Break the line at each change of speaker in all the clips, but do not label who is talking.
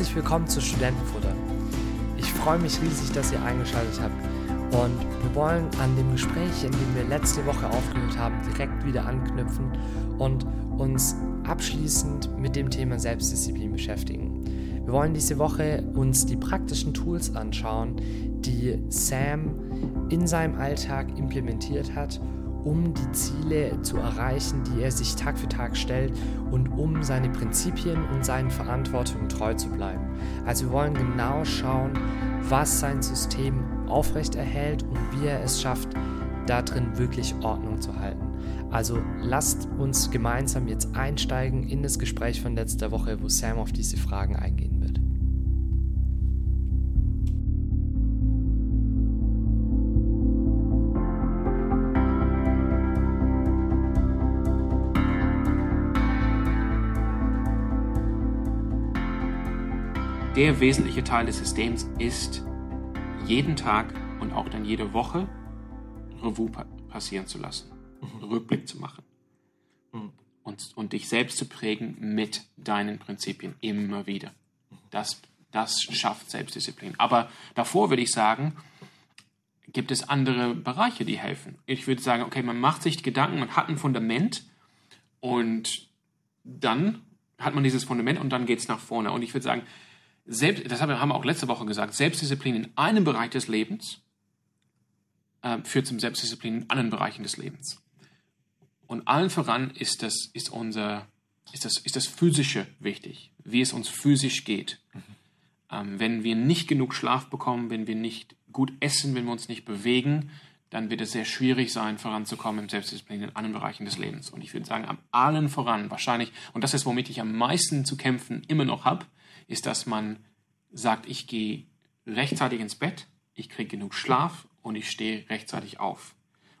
Herzlich willkommen zu Studentenfutter. Ich freue mich riesig, dass ihr eingeschaltet habt. Und wir wollen an dem Gespräch, in dem wir letzte Woche aufgehört haben, direkt wieder anknüpfen und uns abschließend mit dem Thema Selbstdisziplin beschäftigen. Wir wollen diese Woche uns die praktischen Tools anschauen, die Sam in seinem Alltag implementiert hat, um die Ziele zu erreichen, die er sich Tag für Tag stellt und um seine Prinzipien und seinen Verantwortungen treu zu bleiben. Also wir wollen genau schauen, was sein System aufrechterhält und wie er es schafft, darin wirklich Ordnung zu halten. Also lasst uns gemeinsam jetzt einsteigen in das Gespräch von letzter Woche, wo Sam auf diese Fragen eingehen wird.
Der wesentliche Teil des Systems ist, jeden Tag und auch dann jede Woche Revue passieren zu lassen, mhm. Rückblick zu machen mhm. und, und dich selbst zu prägen mit deinen Prinzipien immer wieder. Das, das schafft Selbstdisziplin. Aber davor würde ich sagen, gibt es andere Bereiche, die helfen. Ich würde sagen, okay, man macht sich Gedanken, man hat ein Fundament und dann hat man dieses Fundament und dann geht es nach vorne. Und ich würde sagen, selbst, das haben wir auch letzte Woche gesagt, Selbstdisziplin in einem Bereich des Lebens äh, führt zum Selbstdisziplin in anderen Bereichen des Lebens. Und allen voran ist das, ist unser, ist das, ist das Physische wichtig, wie es uns physisch geht. Mhm. Ähm, wenn wir nicht genug Schlaf bekommen, wenn wir nicht gut essen, wenn wir uns nicht bewegen, dann wird es sehr schwierig sein, voranzukommen im Selbstdisziplin in anderen Bereichen des Lebens. Und ich würde sagen, am allen voran wahrscheinlich, und das ist, womit ich am meisten zu kämpfen immer noch habe, ist, dass man sagt, ich gehe rechtzeitig ins Bett, ich kriege genug Schlaf und ich stehe rechtzeitig auf.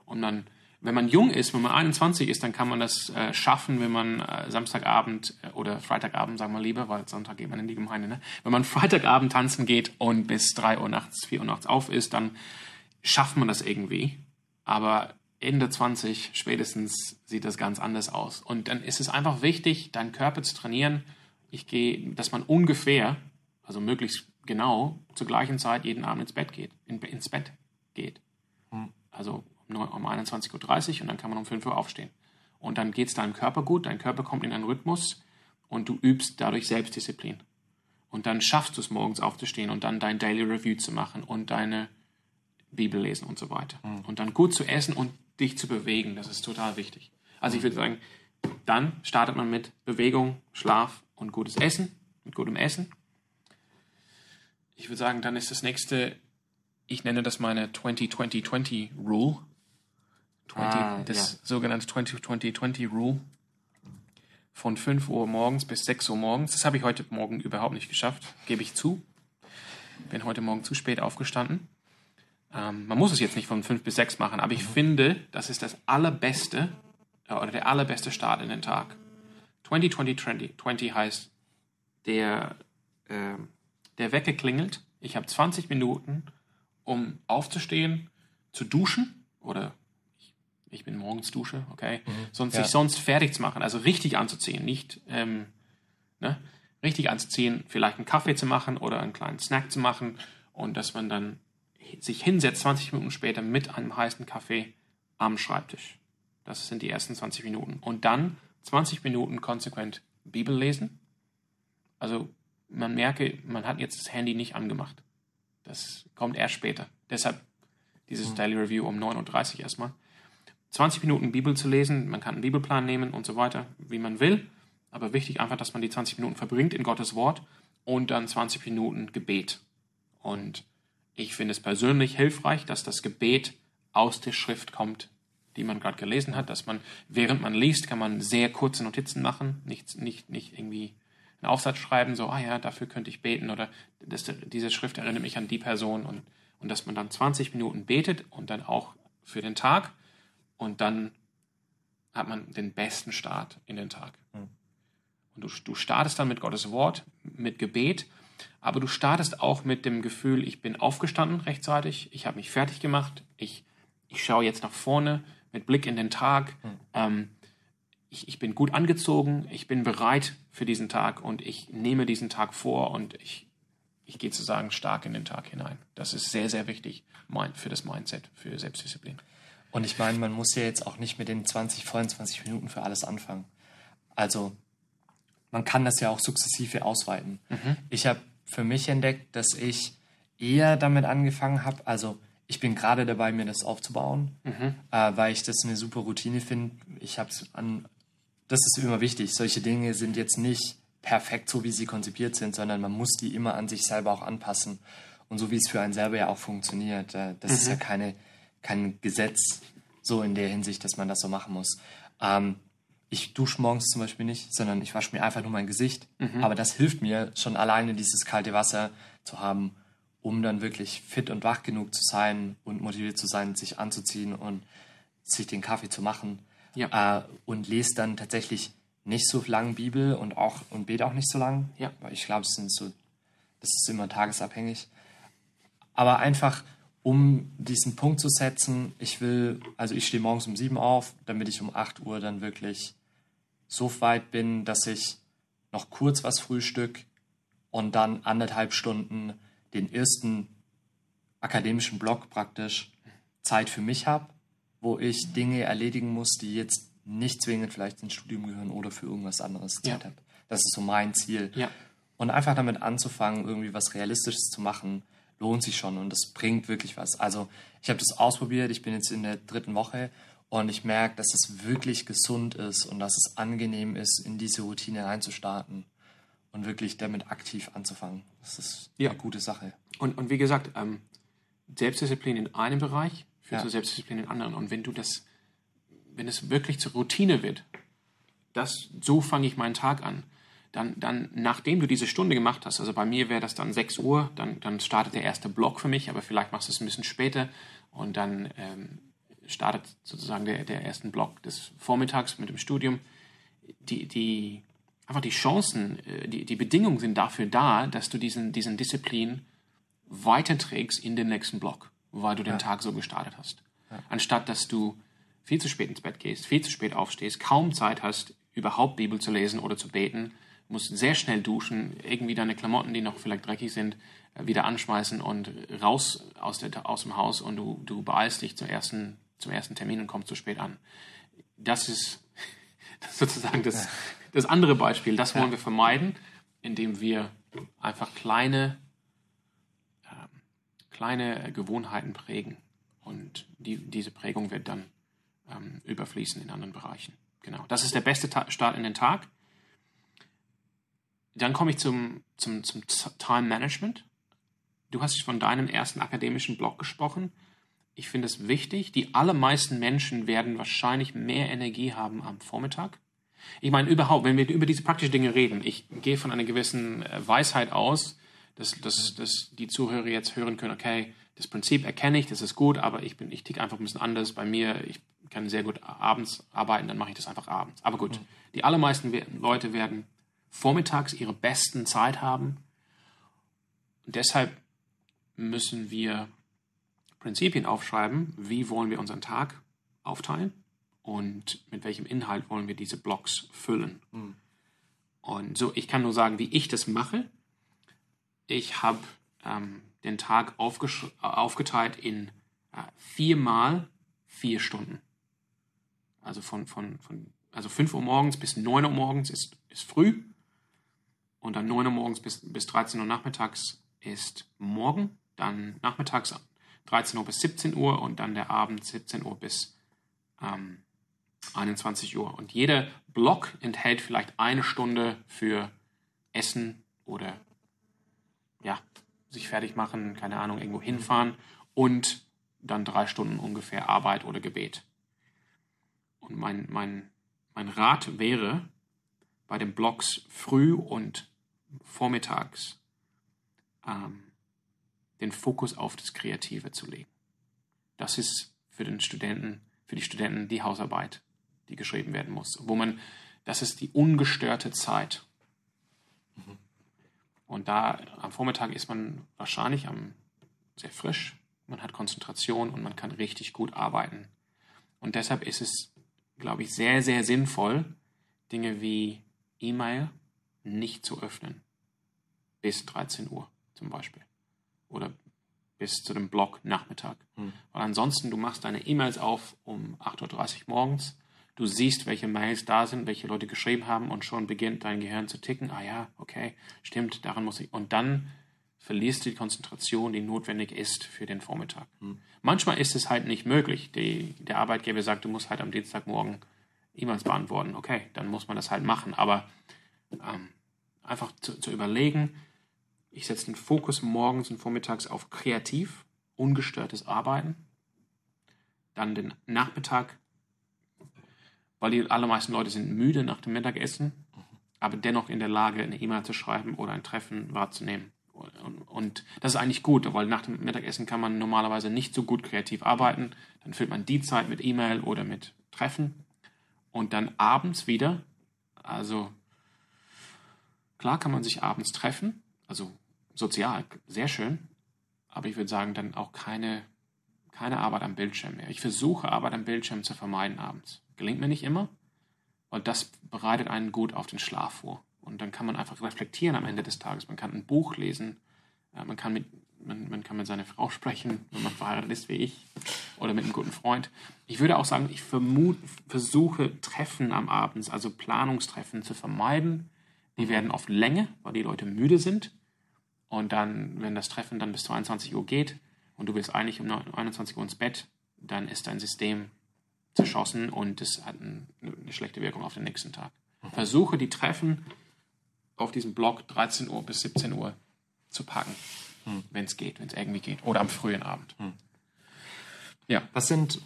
Und dann, wenn man jung ist, wenn man 21 ist, dann kann man das äh, schaffen, wenn man äh, Samstagabend äh, oder Freitagabend, sagen wir lieber, weil Sonntag geht man in die Gemeinde, ne? wenn man Freitagabend tanzen geht und bis 3 Uhr nachts, 4 Uhr nachts auf ist, dann schafft man das irgendwie. Aber Ende 20 spätestens sieht das ganz anders aus. Und dann ist es einfach wichtig, deinen Körper zu trainieren. Ich gehe, dass man ungefähr, also möglichst genau, zur gleichen Zeit jeden Abend ins Bett geht, in, ins Bett geht. Hm. Also um, um 21.30 Uhr und dann kann man um 5 Uhr aufstehen. Und dann geht es deinem Körper gut, dein Körper kommt in einen Rhythmus und du übst dadurch Selbstdisziplin. Und dann schaffst du es morgens aufzustehen und dann dein Daily Review zu machen und deine Bibel lesen und so weiter. Mhm. Und dann gut zu essen und dich zu bewegen, das ist total wichtig. Also ich würde sagen, dann startet man mit Bewegung, Schlaf und gutes Essen, mit gutem Essen. Ich würde sagen, dann ist das nächste, ich nenne das meine 20-20-20 Rule. 20, ah, das ja. sogenannte 20-20-20 Rule. Von 5 Uhr morgens bis 6 Uhr morgens. Das habe ich heute Morgen überhaupt nicht geschafft, gebe ich zu. Bin heute Morgen zu spät aufgestanden. Ähm, man muss es jetzt nicht von 5 bis 6 machen, aber ich mhm. finde, das ist das allerbeste äh, oder der allerbeste Start in den Tag. 20-20-20 20 heißt, der, äh, der Wecker klingelt. Ich habe 20 Minuten, um aufzustehen, zu duschen oder ich, ich bin morgens Dusche, okay, mhm. sonst ja. sich sonst fertig zu machen, also richtig anzuziehen, nicht ähm, ne, richtig anzuziehen, vielleicht einen Kaffee zu machen oder einen kleinen Snack zu machen und dass man dann sich hinsetzt 20 Minuten später mit einem heißen Kaffee am Schreibtisch. Das sind die ersten 20 Minuten. Und dann 20 Minuten konsequent Bibel lesen. Also man merke, man hat jetzt das Handy nicht angemacht. Das kommt erst später. Deshalb dieses mhm. Daily Review um 9.30 Uhr erstmal. 20 Minuten Bibel zu lesen, man kann einen Bibelplan nehmen und so weiter, wie man will. Aber wichtig einfach, dass man die 20 Minuten verbringt in Gottes Wort und dann 20 Minuten Gebet. Und ich finde es persönlich hilfreich, dass das Gebet aus der Schrift kommt, die man gerade gelesen hat, dass man, während man liest, kann man sehr kurze Notizen machen, nicht, nicht, nicht irgendwie einen Aufsatz schreiben, so, ah ja, dafür könnte ich beten oder das, diese Schrift erinnert mich an die Person und, und dass man dann 20 Minuten betet und dann auch für den Tag und dann hat man den besten Start in den Tag. Mhm. Und du, du startest dann mit Gottes Wort, mit Gebet aber du startest auch mit dem Gefühl, ich bin aufgestanden rechtzeitig, ich habe mich fertig gemacht, ich, ich schaue jetzt nach vorne mit Blick in den Tag. Mhm. Ähm, ich, ich bin gut angezogen, ich bin bereit für diesen Tag und ich nehme diesen Tag vor und ich, ich gehe sozusagen stark in den Tag hinein. Das ist sehr, sehr wichtig für das Mindset, für Selbstdisziplin.
Und ich meine, man muss ja jetzt auch nicht mit den 20, vollen 20 Minuten für alles anfangen. Also man kann das ja auch sukzessive ausweiten. Mhm. Ich habe für mich entdeckt, dass ich eher damit angefangen habe, also ich bin gerade dabei, mir das aufzubauen, mhm. äh, weil ich das eine super Routine finde. Ich habe es an, das ist immer wichtig. Solche Dinge sind jetzt nicht perfekt so, wie sie konzipiert sind, sondern man muss die immer an sich selber auch anpassen. Und so wie es für einen selber ja auch funktioniert. Äh, das mhm. ist ja keine, kein Gesetz so in der Hinsicht, dass man das so machen muss. Ähm, ich dusche morgens zum Beispiel nicht, sondern ich wasche mir einfach nur mein Gesicht. Mhm. Aber das hilft mir schon alleine, dieses kalte Wasser zu haben um dann wirklich fit und wach genug zu sein und motiviert zu sein, sich anzuziehen und sich den Kaffee zu machen. Ja. Äh, und lese dann tatsächlich nicht so lang Bibel und auch und bete auch nicht so lang. Ja. Weil ich glaube, es sind so, das ist immer tagesabhängig. Aber einfach, um diesen Punkt zu setzen, ich will, also ich stehe morgens um sieben auf, damit ich um acht Uhr dann wirklich so weit bin, dass ich noch kurz was frühstück und dann anderthalb Stunden den ersten akademischen Block praktisch Zeit für mich habe, wo ich Dinge erledigen muss, die jetzt nicht zwingend vielleicht ins Studium gehören oder für irgendwas anderes Zeit ja. habe. Das ist so mein Ziel. Ja. Und einfach damit anzufangen, irgendwie was Realistisches zu machen, lohnt sich schon und das bringt wirklich was. Also ich habe das ausprobiert, ich bin jetzt in der dritten Woche und ich merke, dass es wirklich gesund ist und dass es angenehm ist, in diese Routine reinzustarten und wirklich damit aktiv anzufangen. Das ist ja. eine gute Sache.
Und, und wie gesagt, ähm, Selbstdisziplin in einem Bereich führt ja. zu Selbstdisziplin in anderen. Und wenn du das, wenn es wirklich zur Routine wird, das, so fange ich meinen Tag an, dann, dann, nachdem du diese Stunde gemacht hast, also bei mir wäre das dann 6 Uhr, dann, dann startet der erste Block für mich, aber vielleicht machst du es ein bisschen später und dann ähm, startet sozusagen der, der erste Block des Vormittags mit dem Studium. Die, die, einfach die Chancen, äh, die, die Bedingungen sind dafür da, dass du diesen, diesen Disziplin weiterträgst in den nächsten Block, weil du den ja. Tag so gestartet hast. Ja. Anstatt dass du viel zu spät ins Bett gehst, viel zu spät aufstehst, kaum Zeit hast, überhaupt Bibel zu lesen oder zu beten, musst sehr schnell duschen, irgendwie deine Klamotten, die noch vielleicht dreckig sind, äh, wieder anschmeißen und raus aus, der, aus dem Haus und du, du beeilst dich zum ersten, zum ersten Termin und kommst zu spät an. Das ist, das ist sozusagen das, das andere Beispiel, das wollen wir vermeiden, indem wir einfach kleine, äh, kleine Gewohnheiten prägen. Und die, diese Prägung wird dann ähm, überfließen in anderen Bereichen. Genau. Das ist der beste Ta Start in den Tag. Dann komme ich zum, zum, zum Time Management. Du hast von deinem ersten akademischen Blog gesprochen. Ich finde es wichtig. Die allermeisten Menschen werden wahrscheinlich mehr Energie haben am Vormittag ich meine, überhaupt, wenn wir über diese praktischen Dinge reden, ich gehe von einer gewissen äh, Weisheit aus, dass, dass, dass die Zuhörer jetzt hören können, okay, das Prinzip erkenne ich, das ist gut, aber ich bin, ich ticke einfach ein bisschen anders. Bei mir, ich kann sehr gut abends arbeiten, dann mache ich das einfach abends. Aber gut, mhm. die allermeisten Leute werden vormittags ihre besten Zeit haben. Und deshalb müssen wir Prinzipien aufschreiben, wie wollen wir unseren Tag aufteilen und mit welchem Inhalt wollen wir diese Blocks füllen. Mhm. Und so, ich kann nur sagen, wie ich das mache. Ich habe ähm, den Tag aufgeteilt in äh, viermal vier Stunden. Also von, von, von also 5 Uhr morgens bis 9 Uhr morgens ist, ist früh. Und dann 9 Uhr morgens bis, bis 13 Uhr nachmittags ist morgen. Dann nachmittags 13 Uhr bis 17 Uhr und dann der Abend 17 Uhr bis ähm, 21 Uhr. Und jeder Block enthält vielleicht eine Stunde für Essen oder ja, sich fertig machen, keine Ahnung, irgendwo hinfahren und dann drei Stunden ungefähr Arbeit oder Gebet. Und mein, mein, mein Rat wäre, bei den Blocks früh und vormittags ähm, den Fokus auf das Kreative zu legen. Das ist für den Studenten, für die Studenten die Hausarbeit die geschrieben werden muss. Wo man, das ist die ungestörte Zeit. Mhm. Und da am Vormittag ist man wahrscheinlich am, sehr frisch, man hat Konzentration und man kann richtig gut arbeiten. Und deshalb ist es, glaube ich, sehr, sehr sinnvoll, Dinge wie E-Mail nicht zu öffnen. Bis 13 Uhr zum Beispiel. Oder bis zu dem Blog Nachmittag.
Hm.
Weil ansonsten, du machst deine E-Mails auf um 8.30 Uhr morgens, du siehst, welche Mails da sind, welche Leute geschrieben haben und schon beginnt dein Gehirn zu ticken. Ah ja, okay, stimmt, daran muss ich. Und dann verlierst du die Konzentration, die notwendig ist für den Vormittag. Manchmal ist es halt nicht möglich. Die, der Arbeitgeber sagt, du musst halt am Dienstagmorgen E-Mails beantworten. Okay, dann muss man das halt machen. Aber ähm, einfach zu, zu überlegen, ich setze den Fokus morgens und vormittags auf kreativ, ungestörtes Arbeiten. Dann den Nachmittag, weil die allermeisten Leute sind müde nach dem Mittagessen, aber dennoch in der Lage, eine E-Mail zu schreiben oder ein Treffen wahrzunehmen. Und, und das ist eigentlich gut, weil nach dem Mittagessen kann man normalerweise nicht so gut kreativ arbeiten. Dann füllt man die Zeit mit E-Mail oder mit Treffen. Und dann abends wieder, also klar kann man sich abends treffen, also sozial, sehr schön, aber ich würde sagen, dann auch keine, keine Arbeit am Bildschirm mehr. Ich versuche Arbeit am Bildschirm zu vermeiden abends. Gelingt mir nicht immer, weil das bereitet einen gut auf den Schlaf vor. Und dann kann man einfach reflektieren am Ende des Tages. Man kann ein Buch lesen, äh, man kann mit, man, man kann mit seiner Frau sprechen, wenn man verheiratet ist wie ich, oder mit einem guten Freund. Ich würde auch sagen, ich vermute, versuche Treffen am Abend, also Planungstreffen zu vermeiden. Die werden oft länger, weil die Leute müde sind. Und dann, wenn das Treffen dann bis 22 Uhr geht und du willst eigentlich um 21 Uhr ins Bett, dann ist dein System zerschossen und es hat ein, eine schlechte Wirkung auf den nächsten Tag. Versuche die Treffen auf diesem Block 13 Uhr bis 17 Uhr zu packen, wenn es geht, wenn es irgendwie geht. Oder am frühen Abend. Ja.
Was sind,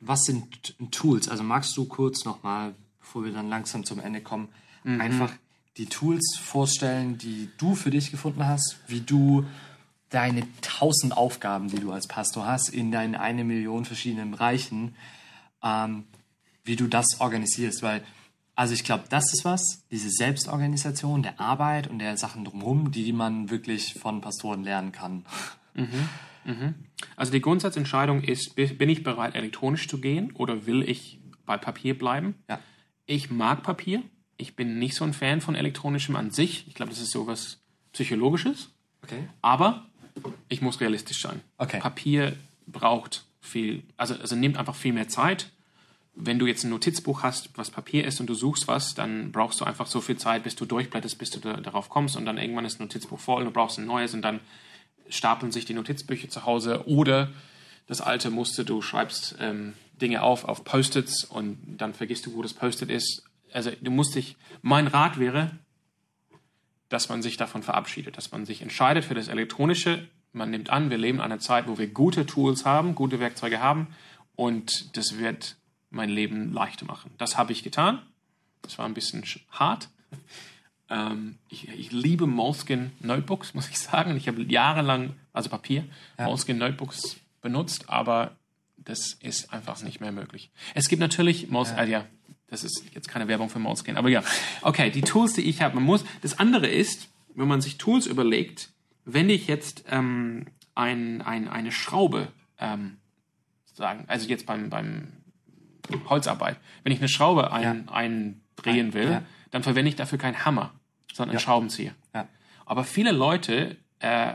was sind Tools? Also magst du kurz nochmal, bevor wir dann langsam zum Ende kommen, einfach die Tools vorstellen, die du für dich gefunden hast, wie du deine tausend Aufgaben, die du als Pastor hast, in deinen eine Million verschiedenen Bereichen, ähm, wie du das organisierst. Weil, also ich glaube, das ist was, diese Selbstorganisation der Arbeit und der Sachen drumherum, die man wirklich von Pastoren lernen kann.
Also die Grundsatzentscheidung ist, bi- bin ich bereit, elektronisch zu gehen oder will ich bei Papier bleiben?
Ja.
Ich mag Papier. Ich bin nicht so ein Fan von elektronischem an sich. Ich glaube, das ist sowas Psychologisches.
Okay.
Aber ich muss realistisch sein.
Okay.
Papier braucht viel, also, also nimmt einfach viel mehr Zeit. Wenn du jetzt ein Notizbuch hast, was Papier ist und du suchst was, dann brauchst du einfach so viel Zeit, bis du durchblätterst, bis du da, darauf kommst und dann irgendwann ist ein Notizbuch voll und du brauchst ein neues und dann stapeln sich die Notizbücher zu Hause oder das alte musste, du schreibst ähm, Dinge auf auf Post-its und dann vergisst du, wo das Post-it ist. Also du musst dich, mein Rat wäre, dass man sich davon verabschiedet, dass man sich entscheidet für das Elektronische. Man nimmt an, wir leben in einer Zeit, wo wir gute Tools haben, gute Werkzeuge haben und das wird mein Leben leichter machen. Das habe ich getan. Das war ein bisschen sch- hart. Ähm, ich, ich liebe Moleskin Notebooks, muss ich sagen. Ich habe jahrelang, also Papier, Moleskin Notebooks benutzt, aber das ist einfach nicht mehr möglich. Es gibt natürlich Moleskin, ja. ja, das ist jetzt keine Werbung für Moleskin, aber ja. Okay, die Tools, die ich habe, man muss, das andere ist, wenn man sich Tools überlegt, wenn ich jetzt ähm, ein, ein, eine Schraube ähm, sagen, also jetzt beim, beim Holzarbeit, wenn ich eine Schraube ein, eindrehen will,
Ja.
dann verwende ich dafür keinen Hammer, sondern einen Schraubenzieher.
Ja.
Aber viele Leute äh,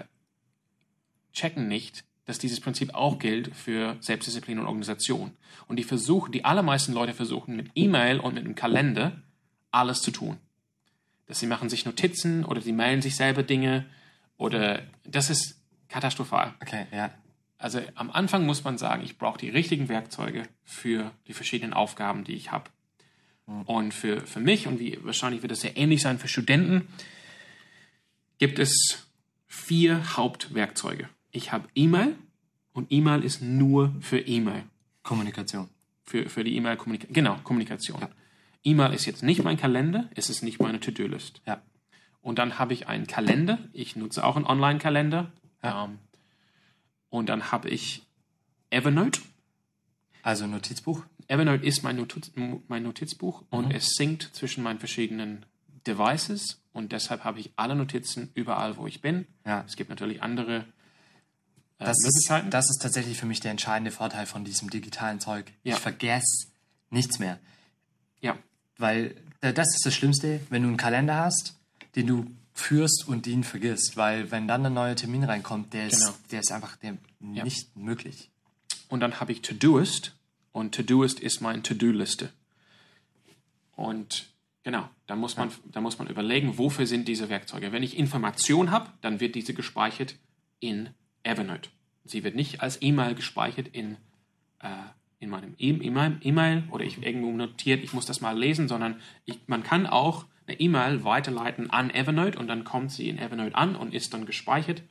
checken nicht, dass dieses Prinzip auch gilt für Selbstdisziplin und Organisation. Und die versuchen, die allermeisten Leute versuchen mit E-Mail und mit einem Kalender alles zu tun. Dass sie machen sich Notizen oder sie mailen sich selber Dinge oder das ist katastrophal.
Okay, ja.
Also am Anfang muss man sagen, ich brauche die richtigen Werkzeuge für die verschiedenen Aufgaben, die ich habe. Und für, für mich, und wie wahrscheinlich wird es sehr ähnlich sein für Studenten, gibt es vier Hauptwerkzeuge. Ich habe E-Mail und E-Mail ist nur für E-Mail.
Kommunikation.
Für, für die E-Mail-Kommunikation. Genau, Kommunikation. E-Mail ist jetzt nicht mein Kalender, es ist nicht meine To-Do-List.
Ja.
Und dann habe ich einen Kalender. Ich nutze auch einen Online-Kalender. Ähm, und dann habe ich Evernote.
Also Notizbuch.
Evernote ist mein, Notiz, mein Notizbuch
Mhm.
und es synkt zwischen meinen verschiedenen Devices und deshalb habe ich alle Notizen überall, wo ich bin.
Ja.
Es gibt natürlich andere äh,
Das ist,
Möglichkeiten.
das ist tatsächlich für mich der entscheidende Vorteil von diesem digitalen Zeug.
Ja.
Ich vergesse nichts mehr.
ja,
Weil äh, das ist das Schlimmste, wenn du einen Kalender hast, den du führst und den vergisst, weil wenn dann ein neuer Termin reinkommt, der ist,
Genau.
der ist einfach der nicht möglich.
Und dann habe ich Todoist und Todoist ist meine To-Do-Liste. Und genau, da muss, man, da muss man überlegen, wofür sind diese Werkzeuge. Wenn ich Information habe, dann wird diese gespeichert in Evernote. Sie wird nicht als E-Mail gespeichert in, äh, in meinem E- E-Mail E-Mail oder ich irgendwo notiert, ich muss das mal lesen, sondern ich, man kann auch eine E-Mail weiterleiten an Evernote und dann kommt sie in Evernote an und ist dann gespeichert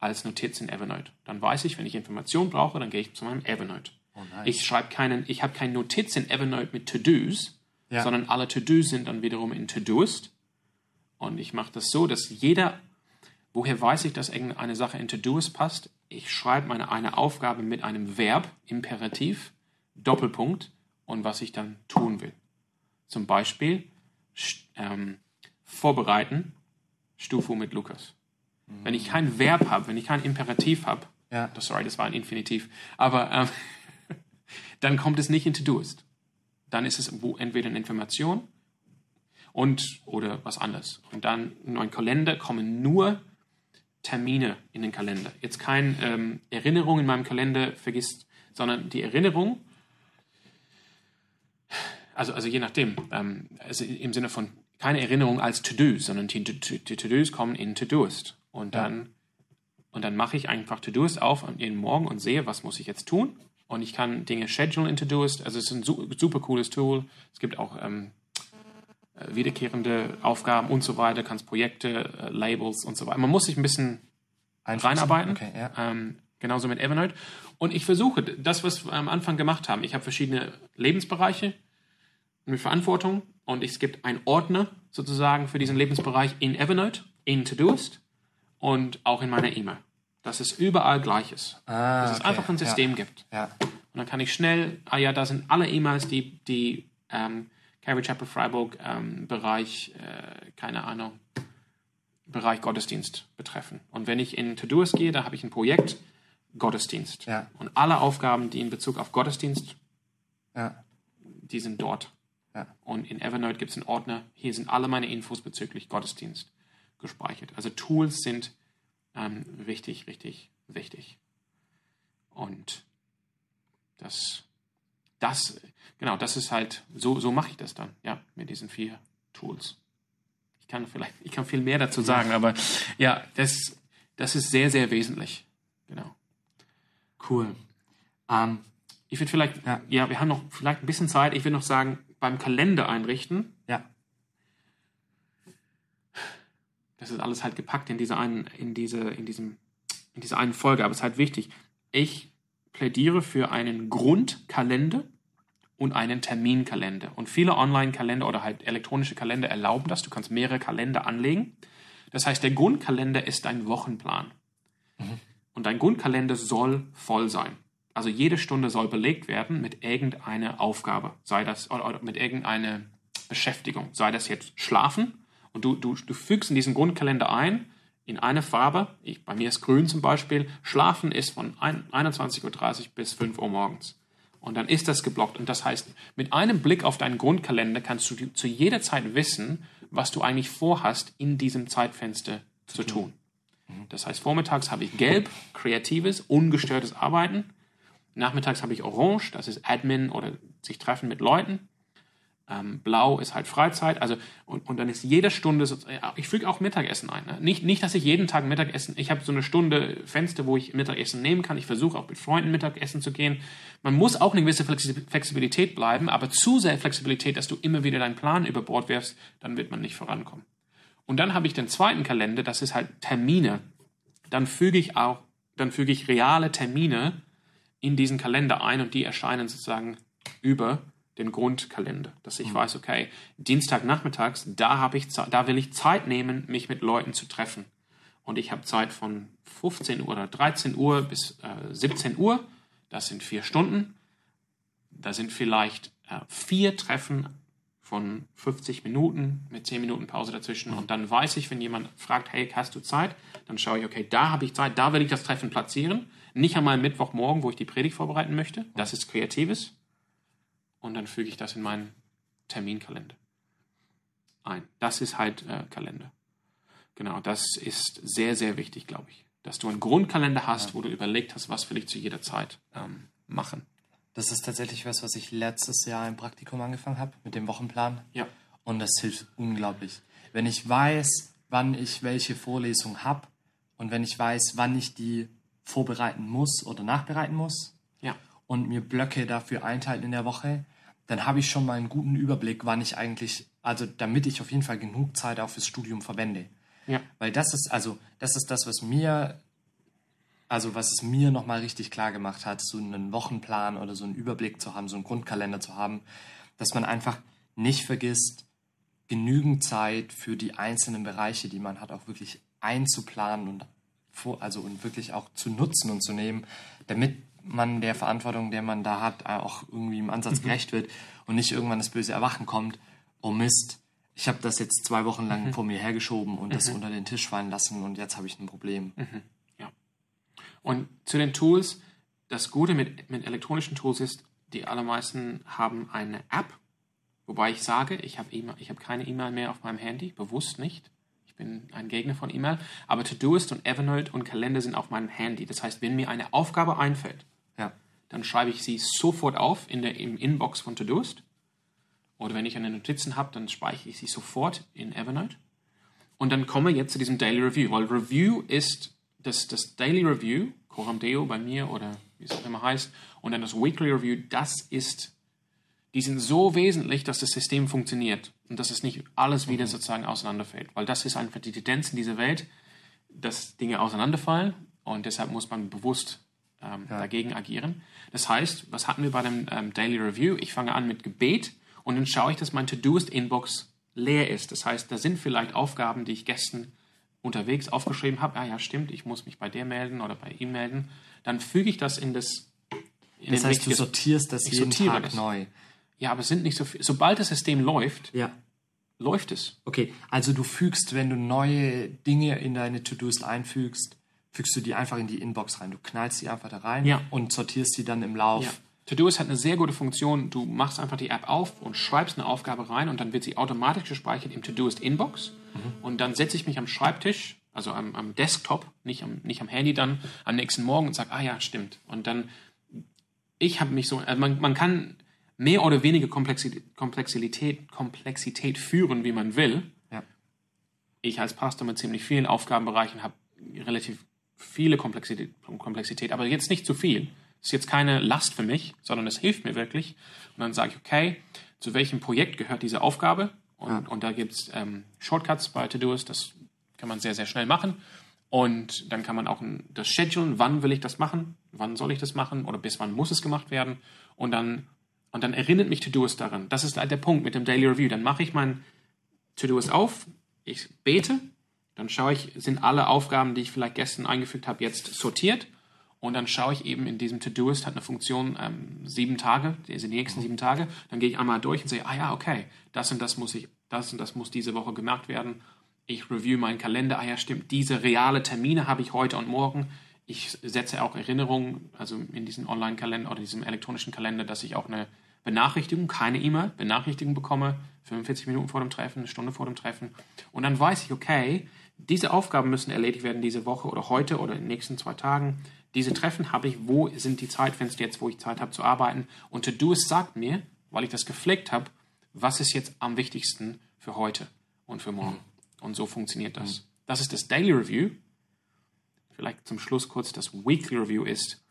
als Notiz in Evernote. Dann weiß ich, wenn ich Information brauche, dann gehe ich zu meinem Evernote.
Oh, nice.
Ich schreibe keinen, ich habe keine Notiz in Evernote mit To-Dos,
Ja.
sondern alle To-Dos sind dann wiederum in Todoist. Und ich mache das so, dass jeder, woher weiß ich, dass irgendeine Sache in Todoist passt? Ich schreibe meine eine Aufgabe mit einem Verb, Imperativ, Doppelpunkt und was ich dann tun will. Zum Beispiel ähm, vorbereiten, Stufu mit Lukas. Wenn ich kein Verb habe, wenn ich kein Imperativ habe,
Ja.
das, sorry, das war ein Infinitiv, aber ähm, dann kommt es nicht in Todoist. Dann ist es entweder eine Information und oder was anderes. Und dann in meinen Kalender kommen nur Termine in den Kalender. Jetzt kein ähm, Erinnerung in meinem Kalender vergisst, sondern die Erinnerung, also, also je nachdem, ähm, also im Sinne von keine Erinnerung als To-Dos, sondern die, To-Dos kommen in To-Doist. Und dann, und dann mache ich einfach To-Doist auf an jeden Morgen und sehe, was muss ich jetzt tun. Und ich kann Dinge schedulen in To-Doist. Also es ist ein su super cooles Tool. Es gibt auch ähm, äh, wiederkehrende Aufgaben und so weiter, kannst Projekte, äh, Labels und so weiter. Man muss sich ein bisschen reinarbeiten.
Okay, ja.
ähm, genauso mit Evernote. Und ich versuche das, was wir am Anfang gemacht haben. Ich habe verschiedene Lebensbereiche mit Verantwortung und es gibt einen Ordner sozusagen für diesen Lebensbereich in Evernote, in Todoist und auch in meiner E-Mail. Dass es überall gleich ist.
Ah,
dass es
okay,
einfach ein System gibt.
Ja.
Und dann kann ich schnell, ah ja, da sind alle E-Mails, die, die ähm, Calvary Chapel Freiburg ähm, Bereich, äh, keine Ahnung, Bereich Gottesdienst betreffen. Und wenn ich in Todoist gehe, da habe ich ein Projekt Gottesdienst.
Ja.
Und alle Aufgaben, die in Bezug auf Gottesdienst,
Ja.
die sind dort.
Ja.
Und in Evernote gibt es einen Ordner, hier sind alle meine Infos bezüglich Gottesdienst gespeichert. Also Tools sind ähm, richtig, richtig wichtig. Und das, das, genau, das ist halt, so, so mache ich das dann, ja, mit diesen vier Tools. Ich kann vielleicht, ich kann viel mehr dazu sagen, aber ja, das, das ist sehr, sehr wesentlich. Genau.
Cool. Ähm,
Ich würde vielleicht,
Ja.
ja. wir haben noch vielleicht ein bisschen Zeit. Ich würde noch sagen, beim Kalender einrichten,
ja.
das ist alles halt gepackt in dieser einen, in diese, in diesem, in dieser einen Folge, aber es ist halt wichtig. Ich plädiere für einen Grundkalender und einen Terminkalender. Und viele Online-Kalender oder halt elektronische Kalender erlauben das. Du kannst mehrere Kalender anlegen. Das heißt, der Grundkalender ist dein Wochenplan. Und dein Grundkalender soll voll sein. Also jede Stunde soll belegt werden mit irgendeiner Aufgabe, sei das oder, mit irgendeiner Beschäftigung, sei das jetzt Schlafen und du, du, du fügst in diesen Grundkalender ein in eine Farbe, ich, bei mir ist grün zum Beispiel, Schlafen ist von ein- 21.30 Uhr bis 5 Uhr morgens. Und dann ist das geblockt. Und das heißt, mit einem Blick auf deinen Grundkalender kannst du zu jeder Zeit wissen, was du eigentlich vorhast, in diesem Zeitfenster zu tun. Das heißt, vormittags habe ich gelb, kreatives, ungestörtes Arbeiten. Nachmittags habe ich orange, das ist Admin oder sich treffen mit Leuten. Ähm, blau ist halt Freizeit. Also, und, und dann ist jede Stunde, ja, ich füge auch Mittagessen ein. Ne? Nicht, nicht, dass ich jeden Tag Mittagessen, ich habe so eine Stunde Fenster, wo ich Mittagessen nehmen kann. Ich versuche auch mit Freunden Mittagessen zu gehen. Man muss auch eine gewisse Flexi- Flexibilität bleiben, aber zu sehr Flexibilität, dass du immer wieder deinen Plan über Bord wirfst, dann wird man nicht vorankommen. Und dann habe ich den zweiten Kalender, das ist halt Termine. Dann füge ich auch, dann füge ich reale Termine in diesen Kalender ein und die erscheinen sozusagen über den Grundkalender, dass ich weiß, okay, Dienstagnachmittags, da habe ich, Ze- da will ich Zeit nehmen, mich mit Leuten zu treffen. Und ich habe Zeit von 15 Uhr oder 13 Uhr bis äh, 17 Uhr. Das sind vier Stunden. Da sind vielleicht äh, vier Treffen von 50 Minuten mit 10 Minuten Pause dazwischen. Und dann weiß ich, wenn jemand fragt, hey, hast du Zeit? Dann schaue ich, okay, da habe ich Zeit, da will ich das Treffen platzieren. Nicht einmal Mittwochmorgen, wo ich die Predigt vorbereiten möchte. Das ist Kreatives. Und dann füge ich das in meinen Terminkalender. ein. Das ist halt äh, Kalender. Genau, das ist sehr, sehr wichtig, glaube ich. Dass du einen Grundkalender hast, ja. wo du überlegt hast, was will ich zu jeder Zeit ähm, machen.
Das ist tatsächlich was, was ich letztes Jahr im Praktikum angefangen habe, mit dem Wochenplan.
Ja.
Und das hilft unglaublich. Wenn ich weiß, wann ich welche Vorlesung habe und wenn ich weiß, wann ich die vorbereiten muss oder nachbereiten muss
ja.
und mir Blöcke dafür einteilen in der Woche, dann habe ich schon mal einen guten Überblick, wann ich eigentlich, also damit ich auf jeden Fall genug Zeit auch fürs Studium verwende.
Ja.
Weil das ist, also, das ist das, was mir also was es mir nochmal richtig klar gemacht hat, so einen Wochenplan oder so einen Überblick zu haben, so einen Grundkalender zu haben, dass man einfach nicht vergisst, genügend Zeit für die einzelnen Bereiche, die man hat, auch wirklich einzuplanen und also und wirklich auch zu nutzen und zu nehmen, damit man der Verantwortung, der man da hat, auch irgendwie im Ansatz mhm. gerecht wird und nicht irgendwann das böse Erwachen kommt, oh Mist, ich habe das jetzt zwei Wochen lang mhm. vor mir hergeschoben und mhm. das unter den Tisch fallen lassen und jetzt habe ich ein Problem.
Mhm. Und zu den Tools, das Gute mit, mit elektronischen Tools ist, die allermeisten haben eine App, wobei ich sage, ich habe e hab keine E-Mail mehr auf meinem Handy, bewusst nicht. Bin ein Gegner von E-Mail, aber Todoist und Evernote und Kalender sind auf meinem Handy. Das heißt, wenn mir eine Aufgabe einfällt,
ja.
dann schreibe ich sie sofort auf in der im Inbox von Todoist. Oder wenn ich eine Notizen habe, dann speichere ich sie sofort in Evernote. Und dann komme jetzt zu diesem Daily Review, weil Review ist das, das Daily Review, Coram Deo bei mir oder wie es auch immer heißt, und dann das Weekly Review, das ist, die sind so wesentlich, dass das System funktioniert und dass es nicht alles wieder mhm. sozusagen auseinanderfällt. Weil das ist einfach die Tendenz in dieser Welt, dass Dinge auseinanderfallen und deshalb muss man bewusst ähm, ja. dagegen agieren. Das heißt, was hatten wir bei dem ähm, Daily Review? Ich fange an mit Gebet und dann schaue ich, dass mein To-Doist-Inbox leer ist. Das heißt, da sind vielleicht Aufgaben, die ich gestern unterwegs aufgeschrieben habe, ah ja, stimmt, ich muss mich bei der melden oder bei ihm melden, dann füge ich das in das.
In das heißt, du sortierst das jeden Tag das. neu.
Ja, aber es sind nicht so viele. Sobald das System läuft,
ja.
läuft es.
Okay, also du fügst, wenn du neue Dinge in deine To-Dos einfügst, fügst du die einfach in die Inbox rein. Du knallst die einfach da rein
ja.
und sortierst sie dann im Lauf. Ja.
To-Doist hat eine sehr gute Funktion. Du machst einfach die App auf und schreibst eine Aufgabe rein und dann wird sie automatisch gespeichert im To-Doist Inbox. Mhm. Und dann setze ich mich am Schreibtisch, also am, am Desktop, nicht am, nicht am Handy dann, am nächsten Morgen und sage, ah ja, stimmt. Und dann, ich habe mich so, also man, man kann mehr oder weniger Komplexität, Komplexität, Komplexität führen, wie man will.
Ja.
Ich als Pastor mit ziemlich vielen Aufgabenbereichen habe relativ viele Komplexität, Komplexität, aber jetzt nicht zu viel ist jetzt keine Last für mich, sondern es hilft mir wirklich. Und dann sage ich, okay, zu welchem Projekt gehört diese Aufgabe? Und, ja. und da gibt es ähm, Shortcuts bei Todoist, das kann man sehr, sehr schnell machen. Und dann kann man auch das schedulen, wann will ich das machen, wann soll ich das machen oder bis wann muss es gemacht werden. Und dann, und dann erinnert mich Todoist daran. Das ist halt der Punkt mit dem Daily Review. Dann mache ich mein Todoist auf, ich bete, dann schaue ich, sind alle Aufgaben, die ich vielleicht gestern eingefügt habe, jetzt sortiert und dann schaue ich eben in diesem To-Doist, hat eine Funktion ähm, sieben Tage, also die nächsten sieben Tage. Dann gehe ich einmal durch und sehe, ah ja, okay, das und das muss ich, das und das muss diese Woche gemerkt werden. Ich review meinen Kalender, ah ja, stimmt, diese reale Termine habe ich heute und morgen. Ich setze auch Erinnerungen, also in diesem Online-Kalender oder diesem elektronischen Kalender, dass ich auch eine Benachrichtigung, keine E-Mail, Benachrichtigung bekomme, 45 Minuten vor dem Treffen, eine Stunde vor dem Treffen. Und dann weiß ich, okay, diese Aufgaben müssen erledigt werden diese Woche oder heute oder in den nächsten zwei Tagen diese Treffen habe ich, wo sind die Zeitfenster jetzt, wo ich Zeit habe zu arbeiten. Und To-Doist sagt mir, weil ich das gepflegt habe, was ist jetzt am wichtigsten für heute und für morgen. Mhm. Und so funktioniert das. Das ist das Daily Review. Vielleicht zum Schluss kurz das Weekly Review ist,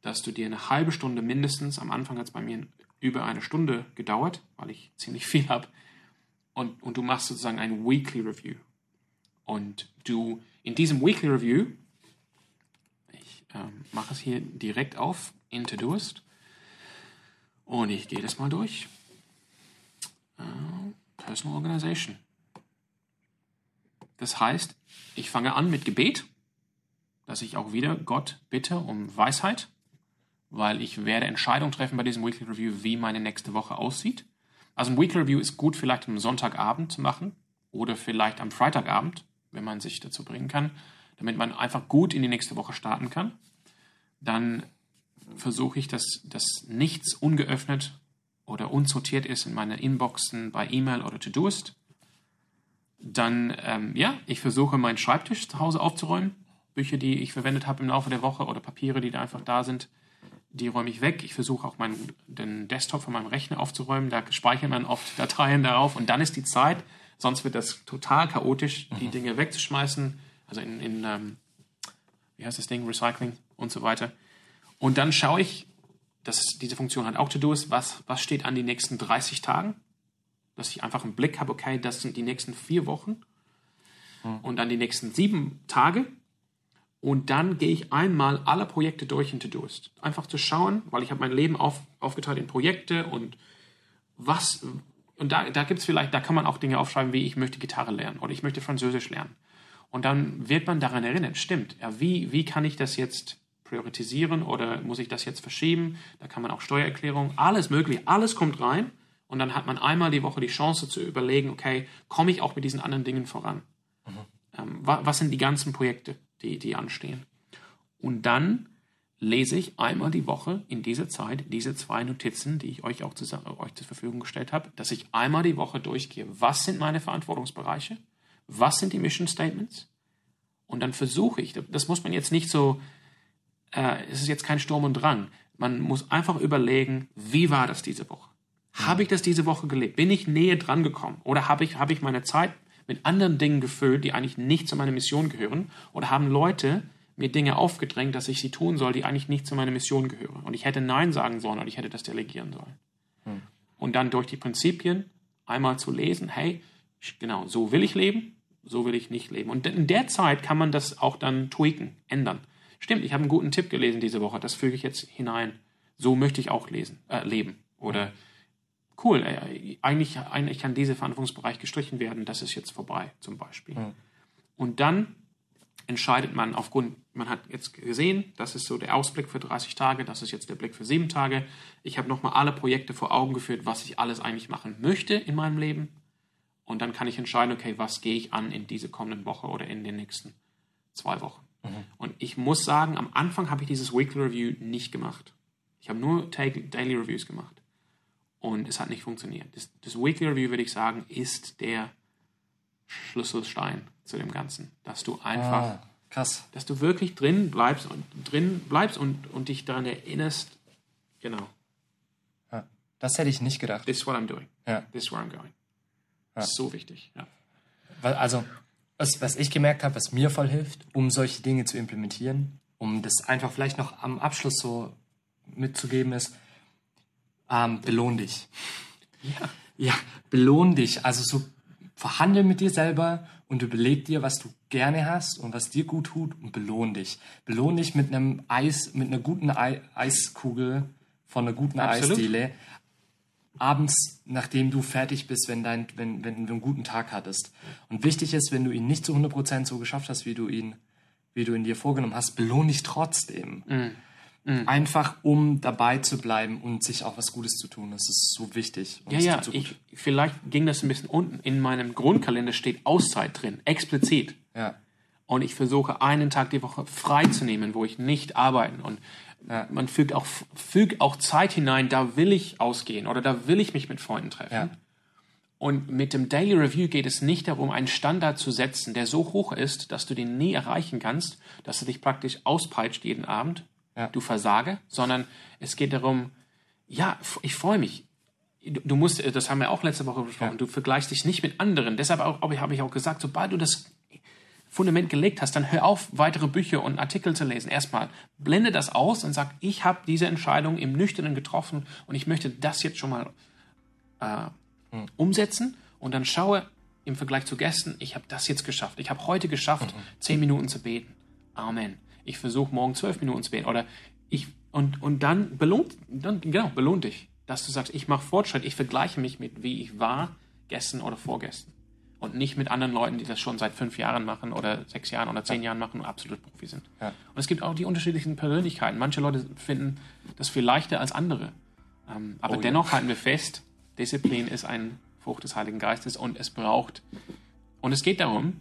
dass du dir eine halbe Stunde mindestens, am Anfang hat es bei mir über eine Stunde gedauert, weil ich ziemlich viel habe, und, und du machst sozusagen ein Weekly Review. Und du in diesem Weekly Review ähm, mache es hier direkt auf in Todoist und ich gehe das mal durch. Äh, Personal Organization. Das heißt, ich fange an mit Gebet, dass ich auch wieder Gott bitte um Weisheit, weil ich werde Entscheidungen treffen bei diesem Weekly Review, wie meine nächste Woche aussieht. Also ein Weekly Review ist gut vielleicht am Sonntagabend zu machen oder vielleicht am Freitagabend, wenn man sich dazu bringen kann damit man einfach gut in die nächste Woche starten kann. Dann versuche ich, dass, dass nichts ungeöffnet oder unsortiert ist in meinen Inboxen bei E-Mail oder To-Doist. dann, ähm, ja, ich versuche meinen Schreibtisch zu Hause aufzuräumen. Bücher, die ich verwendet habe im Laufe der Woche oder Papiere, die da einfach da sind, die räume ich weg. Ich versuche auch meinen, den Desktop von meinem Rechner aufzuräumen. Da speichern dann oft Dateien darauf und dann ist die Zeit, sonst wird das total chaotisch, die Dinge wegzuschmeißen. Also in, in ähm, wie heißt das Ding, Recycling und so weiter. Und dann schaue ich, dass diese Funktion hat auch To-Dos, was, was steht an die nächsten 30 Tagen, dass ich einfach einen Blick habe, okay, das sind die nächsten vier Wochen und dann die nächsten sieben Tage. Und dann gehe ich einmal alle Projekte durch in To-Dos. Einfach zu schauen, weil ich habe mein Leben auf, aufgeteilt in Projekte und was, und da, da gibt es vielleicht, da kann man auch Dinge aufschreiben, wie ich möchte Gitarre lernen oder ich möchte Französisch lernen. Und dann wird man daran erinnert, stimmt, ja, wie, wie kann ich das jetzt priorisieren oder muss ich das jetzt verschieben? Da kann man auch Steuererklärung, alles mögliche, alles kommt rein und dann hat man einmal die Woche die Chance zu überlegen, okay, komme ich auch mit diesen anderen Dingen voran? Ähm, wa, was sind die ganzen Projekte, die, die anstehen? Und dann lese ich einmal die Woche in dieser Zeit diese zwei Notizen, die ich euch auch zu, euch zur Verfügung gestellt habe, dass ich einmal die Woche durchgehe. Was sind meine Verantwortungsbereiche? Was sind die Mission Statements? Und dann versuche ich, das muss man jetzt nicht so, äh, es ist jetzt kein Sturm und Drang. Man muss einfach überlegen, wie war das diese Woche? Habe ich das diese Woche gelebt? Bin ich näher dran gekommen? Oder habe ich, habe ich meine Zeit mit anderen Dingen gefüllt, die eigentlich nicht zu meiner Mission gehören? Oder haben Leute mir Dinge aufgedrängt, dass ich sie tun soll, die eigentlich nicht zu meiner Mission gehören? Und ich hätte Nein sagen sollen oder ich hätte das delegieren sollen.
Hm.
Und dann durch die Prinzipien einmal zu lesen, hey, genau, so will ich leben, so will ich nicht leben. Und in der Zeit kann man das auch dann tweaken, ändern. Stimmt, ich habe einen guten Tipp gelesen diese Woche, das füge ich jetzt hinein. So möchte ich auch lesen, äh, leben. Oder cool, äh, eigentlich, eigentlich kann dieser Verantwortungsbereich gestrichen werden, das ist jetzt vorbei, zum Beispiel.
Mhm.
Und dann entscheidet man aufgrund, man hat jetzt gesehen, das ist so der Ausblick für 30 Tage, das ist jetzt der Blick für sieben Tage. Ich habe nochmal alle Projekte vor Augen geführt, was ich alles eigentlich machen möchte in meinem Leben. Und dann kann ich entscheiden, okay, was gehe ich an in diese kommenden Woche oder in den nächsten zwei Wochen. Und ich muss sagen, am Anfang habe ich dieses Weekly Review nicht gemacht. Ich habe nur Daily Reviews gemacht. Und es hat nicht funktioniert. Das, das Weekly Review, würde ich sagen, ist der Schlüsselstein zu dem Ganzen. Dass du einfach,
Ah, krass.
dass du wirklich drin bleibst und drin bleibst und, und dich daran erinnerst, genau,
Ja. Das hätte ich nicht gedacht.
this is what I'm doing.
Ja.
This is where I'm going. So wichtig, ja.
Also, was, was ich gemerkt habe, was mir voll hilft, um solche Dinge zu implementieren, um das einfach vielleicht noch am Abschluss so mitzugeben, ist, ähm, belohn dich.
Ja.
Ja, belohn dich. Also so verhandel mit dir selber und überleg dir, was du gerne hast und was dir gut tut und belohn dich. Belohn dich mit einem Eis, mit einer guten Ei Eiskugel von einer guten
Absolut.
Eisdiele. Abends, nachdem du fertig bist, wenn, dein, wenn, wenn du einen guten Tag hattest. Und wichtig ist, wenn du ihn nicht zu 100% so geschafft hast, wie du ihn, wie du ihn dir vorgenommen hast, belohn dich trotzdem. Einfach, um dabei zu bleiben und sich auch was Gutes zu tun. Das ist so wichtig.
Ja, ja,
so
ich, vielleicht ging das ein bisschen unten. In meinem Grundkalender steht Auszeit drin, explizit.
Ja.
Und ich versuche einen Tag die Woche frei zu nehmen, wo ich nicht arbeiten. Und man fügt auch, fügt auch Zeit hinein, da will ich ausgehen oder da will ich mich mit Freunden treffen.
Ja.
Und mit dem Daily Review geht es nicht darum, einen Standard zu setzen, der so hoch ist, dass du den nie erreichen kannst, dass du dich praktisch auspeitscht jeden Abend,
Ja.
du versage, sondern es geht darum, ja, ich freue mich. Du du musst, äh, das haben wir auch letzte Woche besprochen, du vergleichst dich nicht mit anderen. Deshalb habe ich auch gesagt, sobald du das Fundament gelegt hast, dann hör auf, weitere Bücher und Artikel zu lesen. Erstmal blende das aus und sag, ich habe diese Entscheidung im Nüchternen getroffen und ich möchte das jetzt schon mal äh, umsetzen und dann schaue im Vergleich zu gestern, ich habe das jetzt geschafft. Ich habe heute geschafft, zehn Minuten zu beten. Amen. Ich versuche morgen zwölf Minuten zu beten. Oder ich und, und dann belohnt, dann, genau, belohnt dich, dass du sagst, ich mache Fortschritt, ich vergleiche mich mit wie ich war gestern oder vorgestern. Und nicht mit anderen Leuten, die das schon seit fünf Jahren machen oder sechs Jahren oder zehn Jahren machen und absolut Profi sind.
Ja.
Und es gibt auch die unterschiedlichen Persönlichkeiten. Manche Leute finden das viel leichter als andere. Ähm, aber
Oh ja.
dennoch halten wir fest, Disziplin ist ein Frucht des Heiligen Geistes und es braucht. Und es geht darum,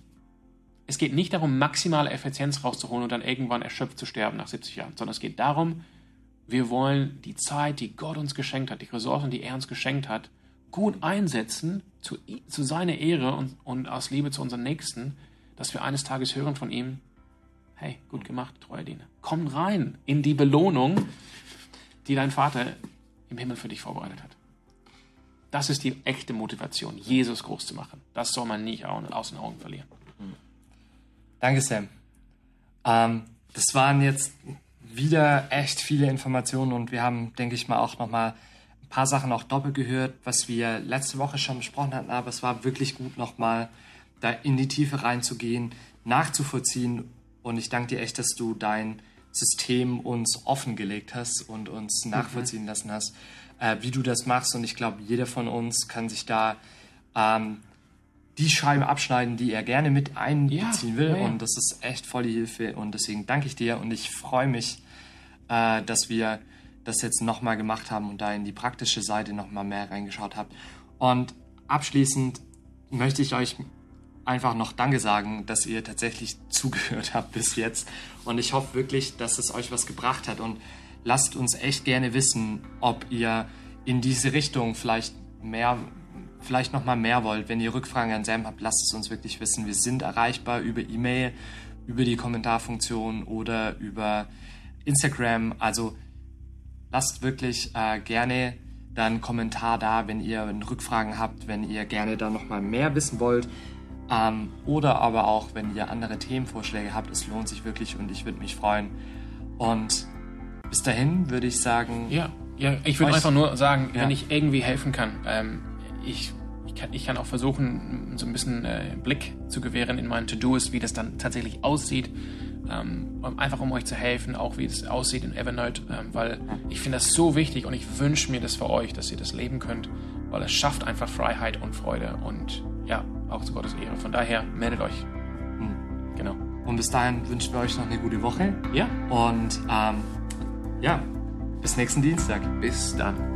es geht nicht darum, maximale Effizienz rauszuholen und dann irgendwann erschöpft zu sterben nach 70 Jahren, sondern es geht darum, wir wollen die Zeit, die Gott uns geschenkt hat, die Ressourcen, die er uns geschenkt hat, gut einsetzen, zu, zu seiner Ehre und, und aus Liebe zu unseren Nächsten, dass wir eines Tages hören von ihm, hey, gut gemacht, treuer Diener. Komm rein in die Belohnung, die dein Vater im Himmel für dich vorbereitet hat. Das ist die echte Motivation, Jesus groß zu machen. Das soll man nicht aus den Augen verlieren.
Danke, Sam. Ähm, das waren jetzt wieder echt viele Informationen und wir haben, denke ich mal, auch nochmal ein paar Sachen auch doppelt gehört, was wir letzte Woche schon besprochen hatten, aber es war wirklich gut, nochmal da in die Tiefe reinzugehen, nachzuvollziehen und ich danke dir echt, dass du dein System uns offengelegt hast und uns mhm. nachvollziehen mhm. lassen hast, äh, wie du das machst und ich glaube, jeder von uns kann sich da ähm, die Scheibe abschneiden, die er gerne mit einbeziehen ja, will. Ja. Und das ist echt voll die Hilfe. Und deswegen danke ich dir und ich freue mich, äh, dass wir das jetzt nochmal gemacht haben und da in die praktische Seite nochmal mehr reingeschaut habt. Und abschließend möchte ich euch einfach noch Danke sagen, dass ihr tatsächlich zugehört habt bis jetzt. Und ich hoffe wirklich, dass es euch was gebracht hat. Und lasst uns echt gerne wissen, ob ihr in diese Richtung vielleicht mehr vielleicht noch mal mehr wollt, wenn ihr Rückfragen an Sam habt, lasst es uns wirklich wissen. Wir sind erreichbar über E-Mail, über die Kommentarfunktion oder über Instagram. Also lasst wirklich äh, gerne dann Kommentar da, wenn ihr Rückfragen habt, wenn ihr gerne da noch mal mehr wissen wollt. Ähm, oder aber auch, wenn ihr andere Themenvorschläge habt. Es lohnt sich wirklich und ich würde mich freuen. Und bis dahin würde ich sagen.
Ja, ja ich würde einfach nur sagen, ja. wenn ich irgendwie helfen kann. Ähm, ich, ich, kann, ich kann auch versuchen, so ein bisschen äh, Blick zu gewähren in meinen To-Dos, wie das dann tatsächlich aussieht. Ähm, einfach um euch zu helfen, auch wie es aussieht in Evernote, ähm, weil ich finde das so wichtig und ich wünsche mir das für euch, dass ihr das leben könnt, weil es schafft einfach Freiheit und Freude und ja, auch zu Gottes Ehre. Von daher meldet euch.
Hm. Genau. Und bis dahin wünschen wir euch noch eine gute Woche.
Ja.
Und ähm, ja, bis nächsten Dienstag.
Bis dann.